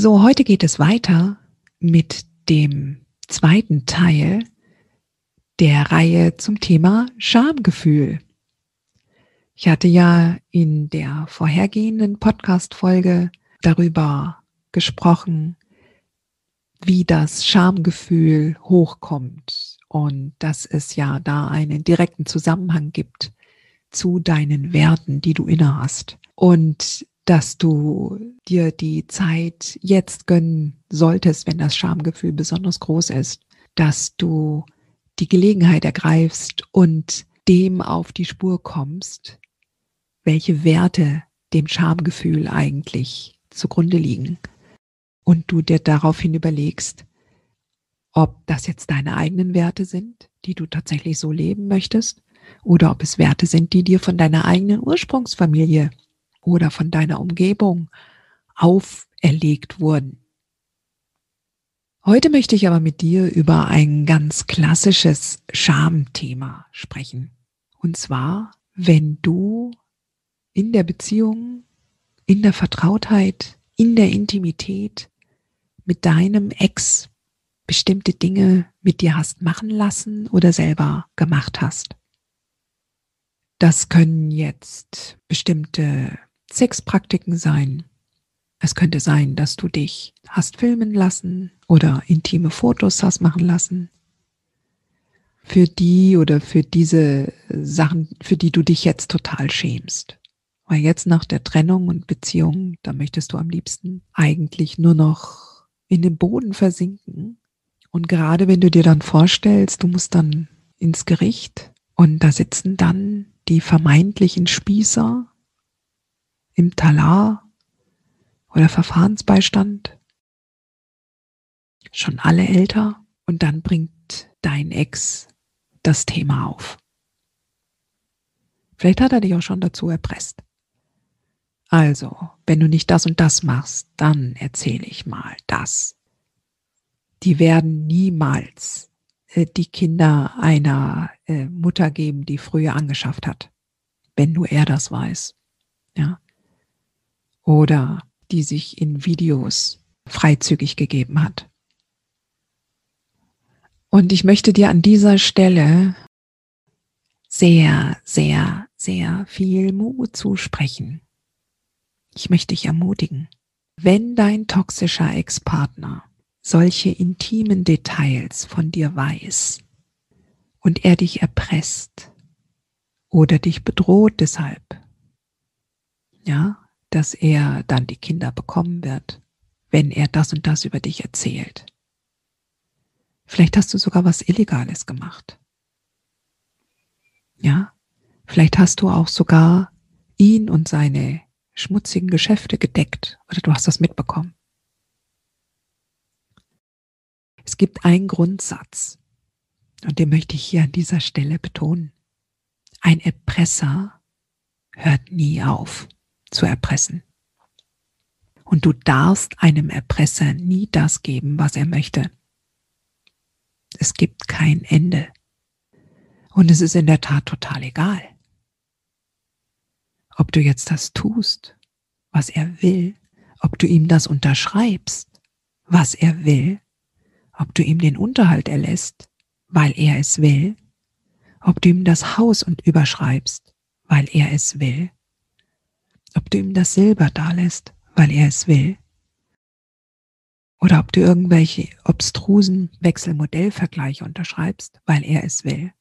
So, heute geht es weiter mit dem zweiten Teil der Reihe zum Thema Schamgefühl. Ich hatte ja in der vorhergehenden Podcast-Folge darüber gesprochen, wie das Schamgefühl hochkommt und dass es ja da einen direkten Zusammenhang gibt zu deinen Werten, die du innehast. Und dass du dir die Zeit jetzt gönnen solltest, wenn das Schamgefühl besonders groß ist, dass du die Gelegenheit ergreifst und dem auf die Spur kommst, welche Werte dem Schamgefühl eigentlich zugrunde liegen. Und du dir daraufhin überlegst, ob das jetzt deine eigenen Werte sind, die du tatsächlich so leben möchtest, oder ob es Werte sind, die dir von deiner eigenen Ursprungsfamilie oder von deiner Umgebung auferlegt wurden. Heute möchte ich aber mit dir über ein ganz klassisches Schamthema sprechen. Und zwar, wenn du in der Beziehung, in der Vertrautheit, in der Intimität mit deinem Ex bestimmte Dinge mit dir hast machen lassen oder selber gemacht hast. Das können jetzt bestimmte Sexpraktiken sein. Es könnte sein, dass du dich hast filmen lassen oder intime Fotos hast machen lassen. Für die oder für diese Sachen, für die du dich jetzt total schämst. Weil jetzt nach der Trennung und Beziehung, da möchtest du am liebsten eigentlich nur noch in den Boden versinken. Und gerade wenn du dir dann vorstellst, du musst dann ins Gericht und da sitzen dann die vermeintlichen Spießer im Talar oder Verfahrensbeistand, schon alle älter und dann bringt dein Ex das Thema auf. Vielleicht hat er dich auch schon dazu erpresst. Also, wenn du nicht das und das machst, dann erzähle ich mal das. Die werden niemals äh, die Kinder einer äh, Mutter geben, die früher angeschafft hat, wenn nur er das weiß. Ja oder die sich in Videos freizügig gegeben hat. Und ich möchte dir an dieser Stelle sehr, sehr, sehr viel Mut zusprechen. Ich möchte dich ermutigen, wenn dein toxischer Ex-Partner solche intimen Details von dir weiß und er dich erpresst oder dich bedroht deshalb, ja, dass er dann die Kinder bekommen wird, wenn er das und das über dich erzählt. Vielleicht hast du sogar was Illegales gemacht. Ja, vielleicht hast du auch sogar ihn und seine schmutzigen Geschäfte gedeckt oder du hast das mitbekommen. Es gibt einen Grundsatz und den möchte ich hier an dieser Stelle betonen. Ein Erpresser hört nie auf zu erpressen. Und du darfst einem Erpresser nie das geben, was er möchte. Es gibt kein Ende. Und es ist in der Tat total egal, ob du jetzt das tust, was er will, ob du ihm das unterschreibst, was er will, ob du ihm den Unterhalt erlässt, weil er es will, ob du ihm das Haus und überschreibst, weil er es will, ob du ihm das Silber dalässt, weil er es will, oder ob du irgendwelche obstrusen Wechselmodellvergleiche unterschreibst, weil er es will.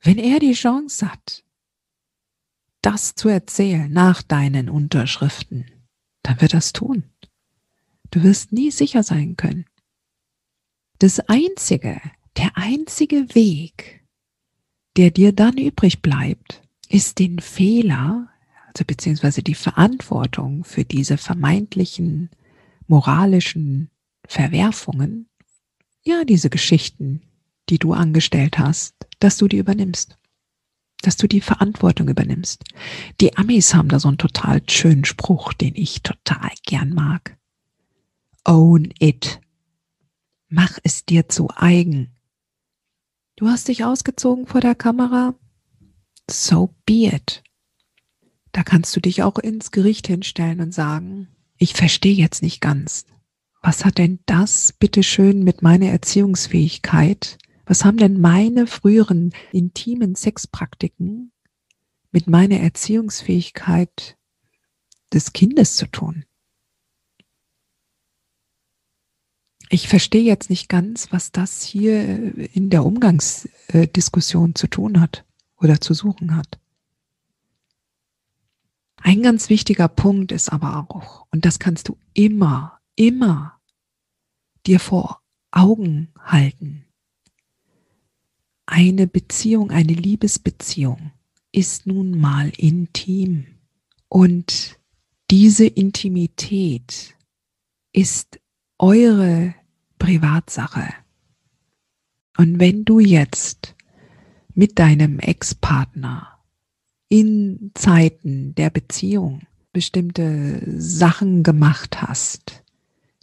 Wenn er die Chance hat, das zu erzählen nach deinen Unterschriften, dann wird er es tun. Du wirst nie sicher sein können. Das einzige, der einzige Weg, der dir dann übrig bleibt, ist den Fehler, also beziehungsweise die Verantwortung für diese vermeintlichen moralischen Verwerfungen, ja, diese Geschichten, die du angestellt hast, dass du die übernimmst. Dass du die Verantwortung übernimmst. Die Amis haben da so einen total schönen Spruch, den ich total gern mag. Own it. Mach es dir zu eigen. Du hast dich ausgezogen vor der Kamera? So be it. Da kannst du dich auch ins Gericht hinstellen und sagen, ich verstehe jetzt nicht ganz. Was hat denn das bitteschön mit meiner Erziehungsfähigkeit? Was haben denn meine früheren intimen Sexpraktiken mit meiner Erziehungsfähigkeit des Kindes zu tun? Ich verstehe jetzt nicht ganz, was das hier in der Umgangsdiskussion zu tun hat oder zu suchen hat. Ein ganz wichtiger Punkt ist aber auch, und das kannst du immer, immer dir vor Augen halten. Eine Beziehung, eine Liebesbeziehung ist nun mal intim. Und diese Intimität ist eure Privatsache. Und wenn du jetzt mit deinem Ex-Partner in Zeiten der Beziehung bestimmte Sachen gemacht hast,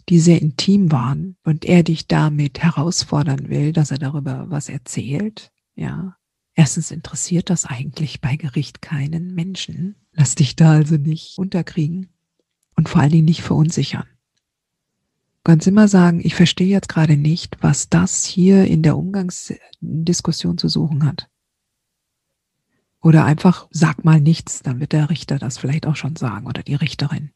die sehr intim waren und er dich damit herausfordern will, dass er darüber was erzählt, ja. Erstens interessiert das eigentlich bei Gericht keinen Menschen. Lass dich da also nicht unterkriegen und vor allen Dingen nicht verunsichern. Du kannst immer sagen, ich verstehe jetzt gerade nicht, was das hier in der Umgangsdiskussion zu suchen hat. Oder einfach sag mal nichts, dann wird der Richter das vielleicht auch schon sagen oder die Richterin.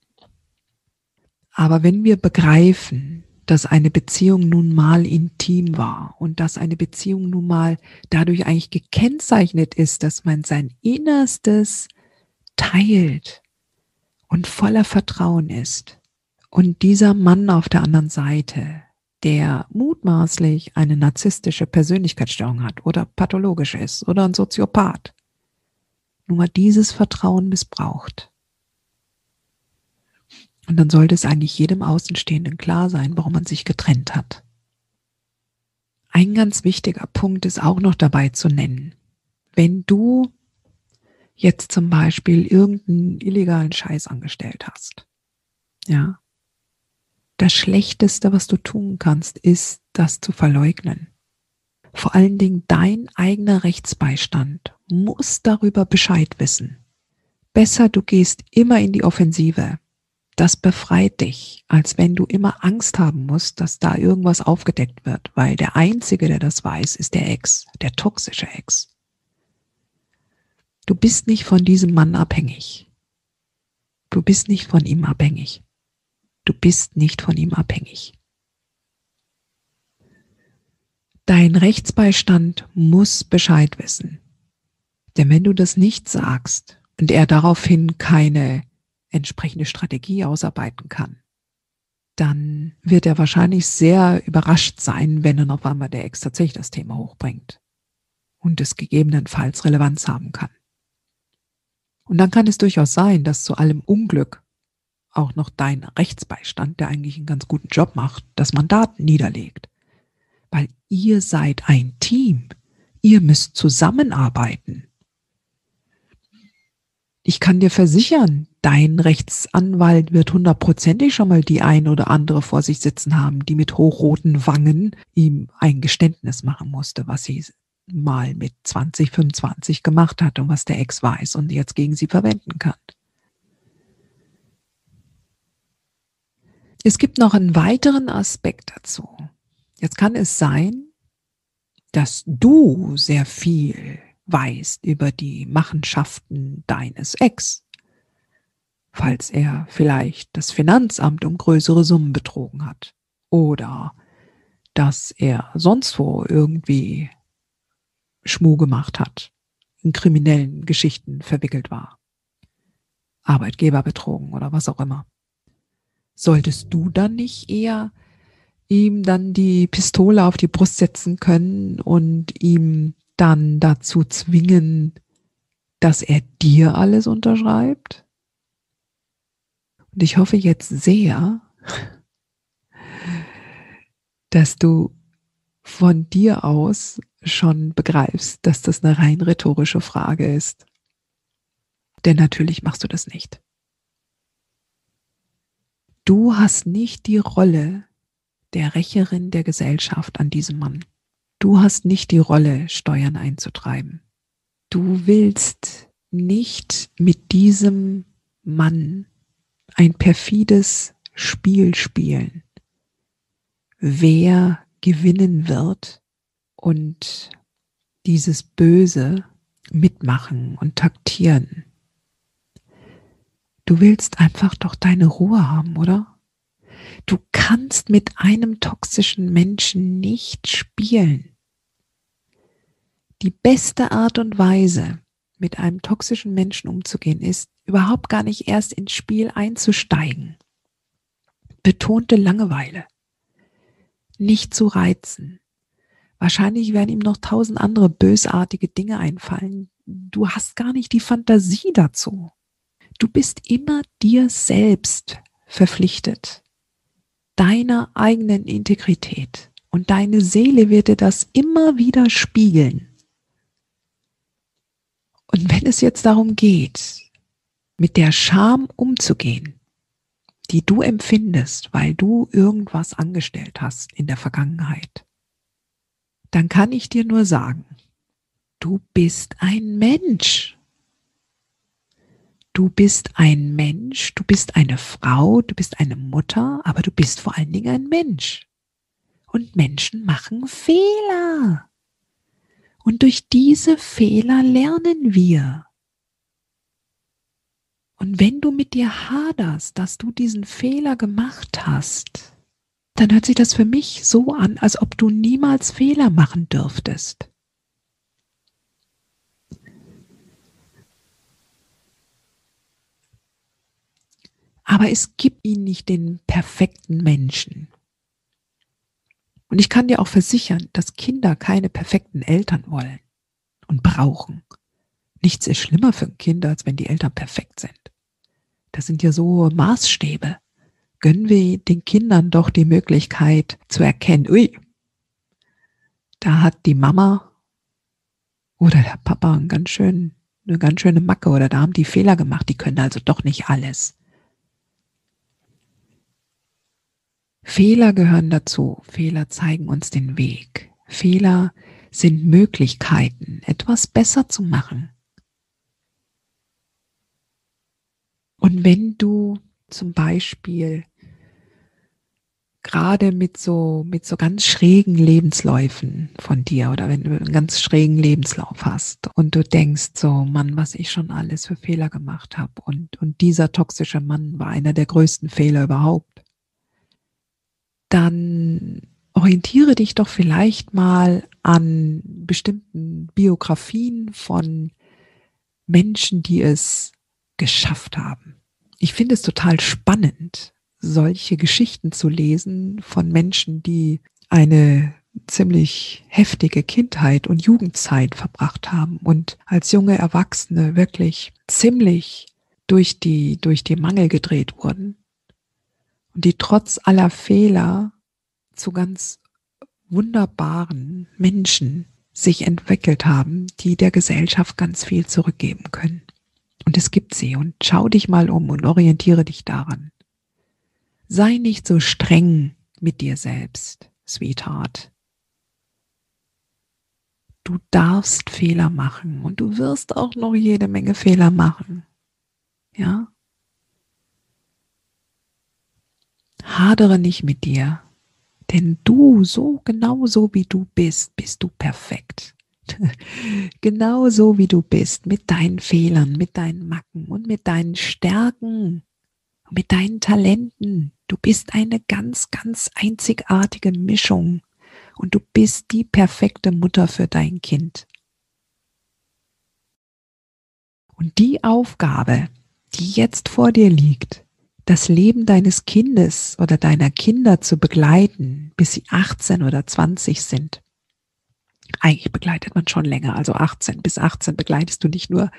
Aber wenn wir begreifen, dass eine Beziehung nun mal intim war und dass eine Beziehung nun mal dadurch eigentlich gekennzeichnet ist, dass man sein Innerstes teilt und voller Vertrauen ist, und dieser Mann auf der anderen Seite, der mutmaßlich eine narzisstische Persönlichkeitsstörung hat oder pathologisch ist oder ein Soziopath, nur mal dieses Vertrauen missbraucht. Und dann sollte es eigentlich jedem Außenstehenden klar sein, warum man sich getrennt hat. Ein ganz wichtiger Punkt ist auch noch dabei zu nennen. Wenn du jetzt zum Beispiel irgendeinen illegalen Scheiß angestellt hast, ja, das Schlechteste, was du tun kannst, ist, das zu verleugnen. Vor allen Dingen dein eigener Rechtsbeistand muss darüber Bescheid wissen. Besser, du gehst immer in die Offensive. Das befreit dich, als wenn du immer Angst haben musst, dass da irgendwas aufgedeckt wird, weil der Einzige, der das weiß, ist der Ex, der toxische Ex. Du bist nicht von diesem Mann abhängig. Du bist nicht von ihm abhängig. Du bist nicht von ihm abhängig. Dein Rechtsbeistand muss Bescheid wissen. Denn wenn du das nicht sagst und er daraufhin keine entsprechende Strategie ausarbeiten kann, dann wird er wahrscheinlich sehr überrascht sein, wenn dann auf einmal der Ex tatsächlich das Thema hochbringt und es gegebenenfalls Relevanz haben kann. Und dann kann es durchaus sein, dass zu allem Unglück auch noch dein Rechtsbeistand, der eigentlich einen ganz guten Job macht, das Mandat niederlegt. Weil ihr seid ein Team. Ihr müsst zusammenarbeiten. Ich kann dir versichern, dein Rechtsanwalt wird hundertprozentig schon mal die ein oder andere vor sich sitzen haben, die mit hochroten Wangen ihm ein Geständnis machen musste, was sie mal mit 20, 25 gemacht hat und was der Ex weiß und jetzt gegen sie verwenden kann. Es gibt noch einen weiteren Aspekt dazu. Jetzt kann es sein, dass du sehr viel weißt über die Machenschaften deines Ex, falls er vielleicht das Finanzamt um größere Summen betrogen hat oder dass er sonst wo irgendwie Schmuh gemacht hat, in kriminellen Geschichten verwickelt war, Arbeitgeber betrogen oder was auch immer. solltest du dann nicht eher ihm dann die Pistole auf die Brust setzen können und ihm dann dazu zwingen, dass er dir alles unterschreibt? Und ich hoffe jetzt sehr, dass du von dir aus schon begreifst, dass das eine rein rhetorische Frage ist. Denn natürlich machst du das nicht. Du hast nicht die Rolle der Rächerin der Gesellschaft an diesem Mann. Du hast nicht die Rolle, Steuern einzutreiben. Du willst nicht mit diesem Mann ein perfides Spiel spielen. Wer gewinnen wird und dieses Böse mitmachen und taktieren. Du willst einfach doch deine Ruhe haben, oder? Du kannst mit einem toxischen Menschen nicht spielen. Die beste Art und Weise, mit einem toxischen Menschen umzugehen, ist überhaupt gar nicht erst ins Spiel einzusteigen. Betonte Langeweile. Nicht zu reizen. Wahrscheinlich werden ihm noch tausend andere bösartige Dinge einfallen. Du hast gar nicht die Fantasie dazu. Du bist immer dir selbst verpflichtet deiner eigenen Integrität. Und deine Seele wird dir das immer wieder spiegeln. Und wenn es jetzt darum geht, mit der Scham umzugehen, die du empfindest, weil du irgendwas angestellt hast in der Vergangenheit, dann kann ich dir nur sagen, du bist ein Mensch. Du bist ein Mensch, du bist eine Frau, du bist eine Mutter, aber du bist vor allen Dingen ein Mensch. Und Menschen machen Fehler. Und durch diese Fehler lernen wir. Und wenn du mit dir haderst, dass du diesen Fehler gemacht hast, dann hört sich das für mich so an, als ob du niemals Fehler machen dürftest. Aber es gibt ihn nicht den perfekten Menschen. Und ich kann dir auch versichern, dass Kinder keine perfekten Eltern wollen und brauchen. Nichts ist schlimmer für ein Kind, als wenn die Eltern perfekt sind. Das sind ja so Maßstäbe. Gönnen wir den Kindern doch die Möglichkeit zu erkennen, ui, da hat die Mama oder der Papa einen ganz schön, eine ganz schöne Macke oder da haben die Fehler gemacht, die können also doch nicht alles. Fehler gehören dazu. Fehler zeigen uns den Weg. Fehler sind Möglichkeiten, etwas besser zu machen. Und wenn du zum Beispiel gerade mit so, mit so ganz schrägen Lebensläufen von dir oder wenn du einen ganz schrägen Lebenslauf hast und du denkst so, Mann, was ich schon alles für Fehler gemacht habe und, und dieser toxische Mann war einer der größten Fehler überhaupt dann orientiere dich doch vielleicht mal an bestimmten Biografien von Menschen, die es geschafft haben. Ich finde es total spannend, solche Geschichten zu lesen von Menschen, die eine ziemlich heftige Kindheit und Jugendzeit verbracht haben und als junge Erwachsene wirklich ziemlich durch die, durch die Mangel gedreht wurden und die trotz aller Fehler zu ganz wunderbaren Menschen sich entwickelt haben, die der Gesellschaft ganz viel zurückgeben können. Und es gibt sie und schau dich mal um und orientiere dich daran. Sei nicht so streng mit dir selbst, Sweetheart. Du darfst Fehler machen und du wirst auch noch jede Menge Fehler machen. Ja? Hadere nicht mit dir, denn du, so genau so wie du bist, bist du perfekt. genau so wie du bist, mit deinen Fehlern, mit deinen Macken und mit deinen Stärken, mit deinen Talenten. Du bist eine ganz, ganz einzigartige Mischung und du bist die perfekte Mutter für dein Kind. Und die Aufgabe, die jetzt vor dir liegt, das Leben deines Kindes oder deiner Kinder zu begleiten, bis sie 18 oder 20 sind. Eigentlich begleitet man schon länger, also 18 bis 18 begleitest du nicht nur,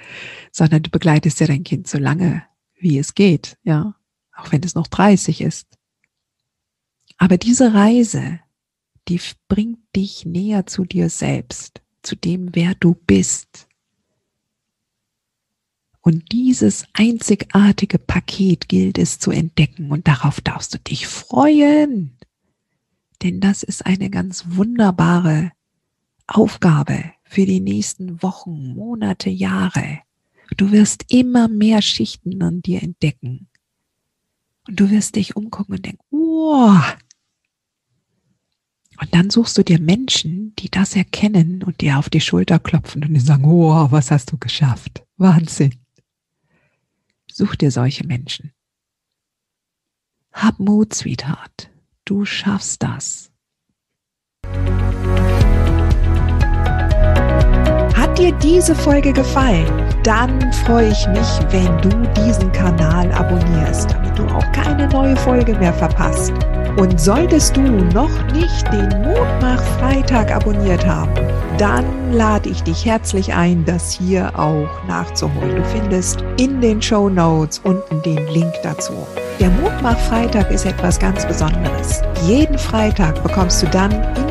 sondern du begleitest ja dein Kind so lange, wie es geht, ja, auch wenn es noch 30 ist. Aber diese Reise, die bringt dich näher zu dir selbst, zu dem, wer du bist. Und dieses einzigartige Paket gilt es zu entdecken und darauf darfst du dich freuen. Denn das ist eine ganz wunderbare Aufgabe für die nächsten Wochen, Monate, Jahre. Du wirst immer mehr Schichten an dir entdecken. Und du wirst dich umgucken und denken, wow, und dann suchst du dir Menschen, die das erkennen und dir auf die Schulter klopfen und die sagen, wow, was hast du geschafft? Wahnsinn. Such dir solche Menschen. Hab Mut, Sweetheart. Du schaffst das. Hat dir diese Folge gefallen? Dann freue ich mich, wenn du diesen Kanal abonnierst, damit du auch keine neue Folge mehr verpasst. Und solltest du noch nicht den Mutmach Freitag abonniert haben, dann lade ich dich herzlich ein, das hier auch nachzuholen. Du findest in den Show Notes unten den Link dazu. Der Mutmach Freitag ist etwas ganz Besonderes. Jeden Freitag bekommst du dann